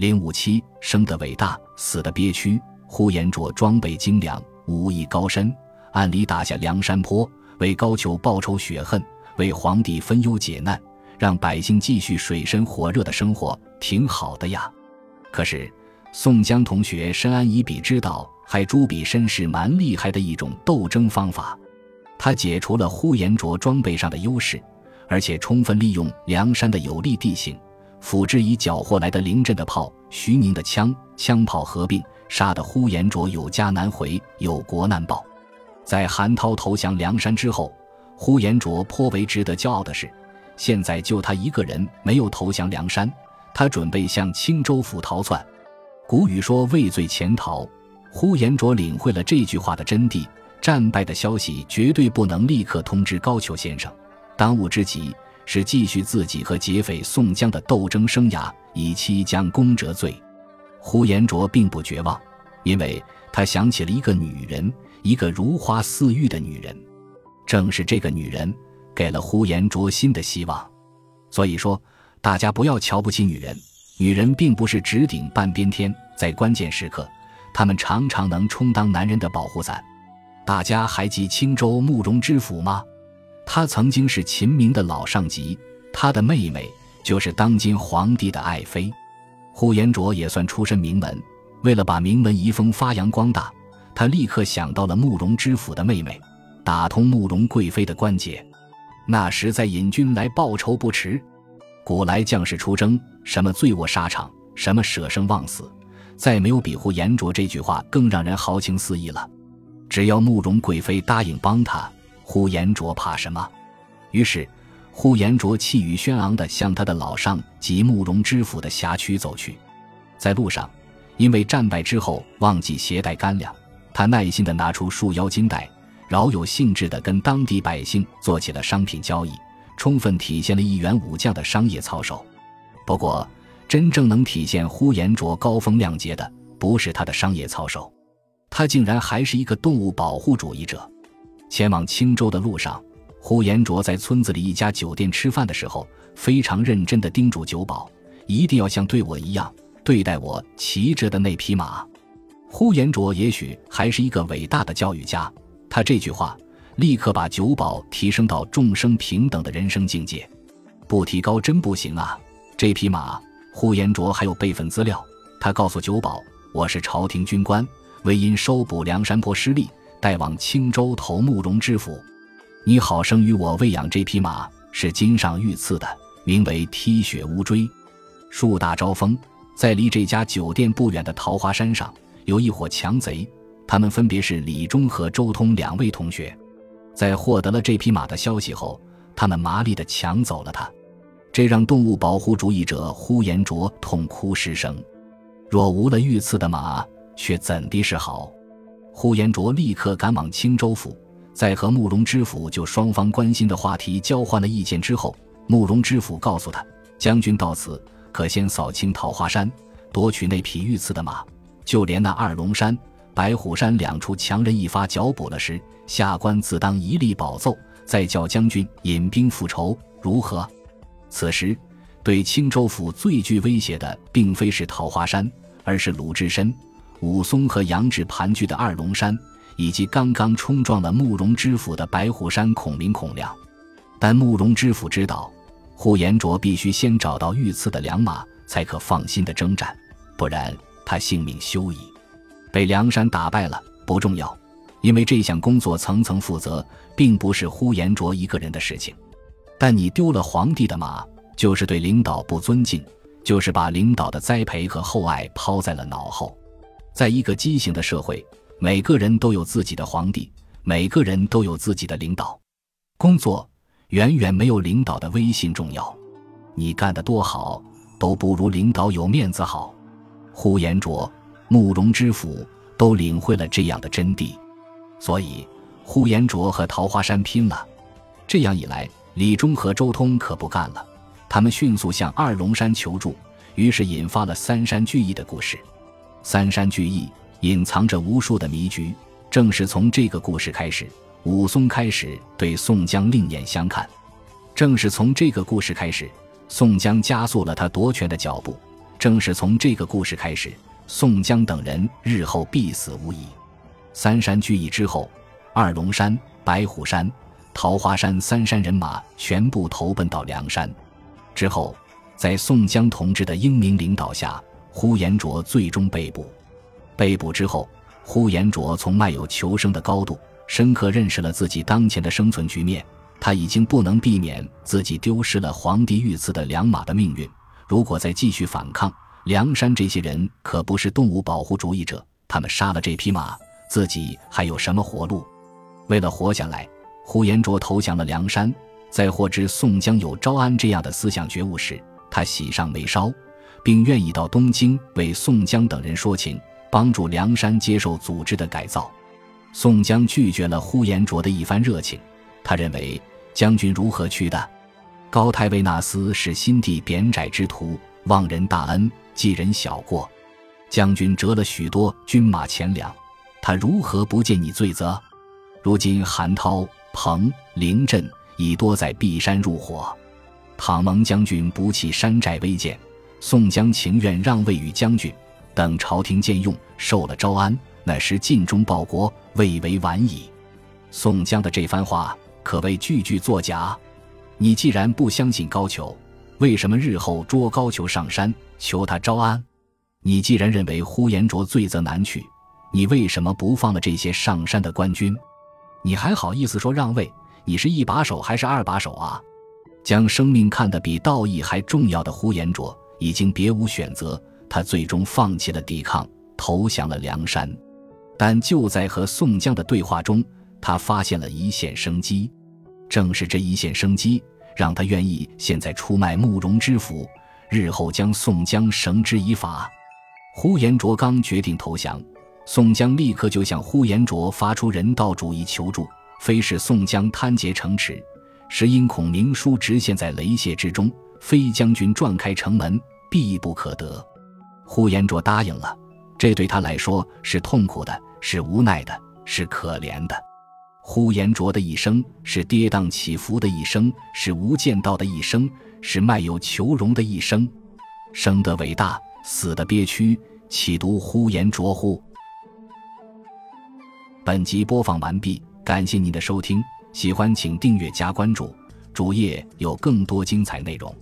零五七，生的伟大，死的憋屈。呼延灼装备精良，武艺高深，暗里打下梁山坡，为高俅报仇雪恨，为皇帝分忧解难，让百姓继续水深火热的生活，挺好的呀。可是宋江同学深谙以彼之道，还诸比身世蛮厉害的一种斗争方法。他解除了呼延灼装备上的优势，而且充分利用梁山的有利地形。辅之以缴获来的临阵的炮、徐宁的枪、枪炮合并，杀得呼延灼有家难回，有国难报。在韩涛投降梁山之后，呼延灼颇为值得骄傲的是，现在就他一个人没有投降梁山，他准备向青州府逃窜。古语说“畏罪潜逃”，呼延灼领会了这句话的真谛。战败的消息绝对不能立刻通知高俅先生，当务之急。是继续自己和劫匪宋江的斗争生涯，以期将功折罪。呼延灼并不绝望，因为他想起了一个女人，一个如花似玉的女人。正是这个女人，给了呼延灼新的希望。所以说，大家不要瞧不起女人，女人并不是只顶半边天，在关键时刻，她们常常能充当男人的保护伞。大家还记青州慕容知府吗？他曾经是秦明的老上级，他的妹妹就是当今皇帝的爱妃。呼延灼也算出身名门，为了把名门遗风发扬光大，他立刻想到了慕容知府的妹妹，打通慕容贵妃的关节。那时再引军来报仇不迟。古来将士出征，什么醉卧沙场，什么舍生忘死，再没有比呼延灼这句话更让人豪情四溢了。只要慕容贵妃答应帮他。呼延灼怕什么？于是，呼延灼气宇轩昂地向他的老上及慕容知府的辖区走去。在路上，因为战败之后忘记携带干粮，他耐心地拿出束腰金带，饶有兴致地跟当地百姓做起了商品交易，充分体现了一员武将的商业操守。不过，真正能体现呼延灼高风亮节的，不是他的商业操守，他竟然还是一个动物保护主义者。前往青州的路上，呼延灼在村子里一家酒店吃饭的时候，非常认真地叮嘱酒保，一定要像对我一样对待我骑着的那匹马。呼延灼也许还是一个伟大的教育家，他这句话立刻把酒保提升到众生平等的人生境界。不提高真不行啊！这匹马，呼延灼还有备份资料。他告诉酒保：“我是朝廷军官，为因收捕梁山泊失利。”带往青州投慕容知府，你好生与我喂养这匹马，是金上御赐的，名为踢雪乌骓。树大招风，在离这家酒店不远的桃花山上，有一伙强贼，他们分别是李忠和周通两位同学。在获得了这匹马的消息后，他们麻利地抢走了它，这让动物保护主义者呼延灼痛哭失声。若无了御赐的马，却怎地是好？呼延灼立刻赶往青州府，在和慕容知府就双方关心的话题交换了意见之后，慕容知府告诉他：“将军到此，可先扫清桃花山，夺取那匹御赐的马，就连那二龙山、白虎山两处强人一发脚捕了时，下官自当一力保奏，再叫将军引兵复仇，如何？”此时，对青州府最具威胁的，并非是桃花山，而是鲁智深。武松和杨志盘踞的二龙山，以及刚刚冲撞了慕容知府的白虎山孔明、孔亮，但慕容知府知道，呼延灼必须先找到御赐的良马，才可放心的征战，不然他性命休矣。被梁山打败了不重要，因为这项工作层层负责，并不是呼延灼一个人的事情。但你丢了皇帝的马，就是对领导不尊敬，就是把领导的栽培和厚爱抛在了脑后。在一个畸形的社会，每个人都有自己的皇帝，每个人都有自己的领导。工作远远没有领导的威信重要。你干得多好，都不如领导有面子好。呼延灼、慕容知府都领会了这样的真谛，所以呼延灼和桃花山拼了。这样一来，李忠和周通可不干了，他们迅速向二龙山求助，于是引发了三山聚义的故事。三山聚义隐藏着无数的迷局，正是从这个故事开始，武松开始对宋江另眼相看；正是从这个故事开始，宋江加速了他夺权的脚步，正是从这个故事开始，宋江等人日后必死无疑。三山聚义之后，二龙山、白虎山、桃花山三山人马全部投奔到梁山。之后，在宋江同志的英明领导下，呼延灼最终被捕。被捕之后，呼延灼从卖友求生的高度，深刻认识了自己当前的生存局面。他已经不能避免自己丢失了皇帝御赐的良马的命运。如果再继续反抗，梁山这些人可不是动物保护主义者，他们杀了这匹马。自己还有什么活路？为了活下来，呼延灼投降了梁山。在获知宋江有招安这样的思想觉悟时，他喜上眉梢，并愿意到东京为宋江等人说情，帮助梁山接受组织的改造。宋江拒绝了呼延灼的一番热情，他认为将军如何去的？高太尉那厮是心地扁窄之徒，忘人大恩，记人小过。将军折了许多军马钱粮。他如何不见你罪责？如今韩涛、彭凌阵已多在碧山入伙。倘蒙将军不弃山寨威鉴，宋江情愿让位于将军，等朝廷见用，受了招安，那时尽忠报国，未为晚矣。宋江的这番话可谓句句作假。你既然不相信高俅，为什么日后捉高俅上山求他招安？你既然认为呼延灼罪责难去，你为什么不放了这些上山的官军？你还好意思说让位？你是一把手还是二把手啊？将生命看得比道义还重要的呼延灼，已经别无选择，他最终放弃了抵抗，投降了梁山。但就在和宋江的对话中，他发现了一线生机。正是这一线生机，让他愿意现在出卖慕容知府，日后将宋江绳之以法。呼延灼刚决定投降。宋江立刻就向呼延灼发出人道主义求助，非是宋江贪劫城池，实因孔明书直陷在雷泄之中，非将军撞开城门，必不可得。呼延灼答应了，这对他来说是痛苦的，是无奈的，是可怜的。呼延灼的一生是跌宕起伏的一生，是无间道的一生，是卖友求荣的一生。生得伟大，死得憋屈，岂独呼延灼乎？本集播放完毕，感谢您的收听，喜欢请订阅加关注，主页有更多精彩内容。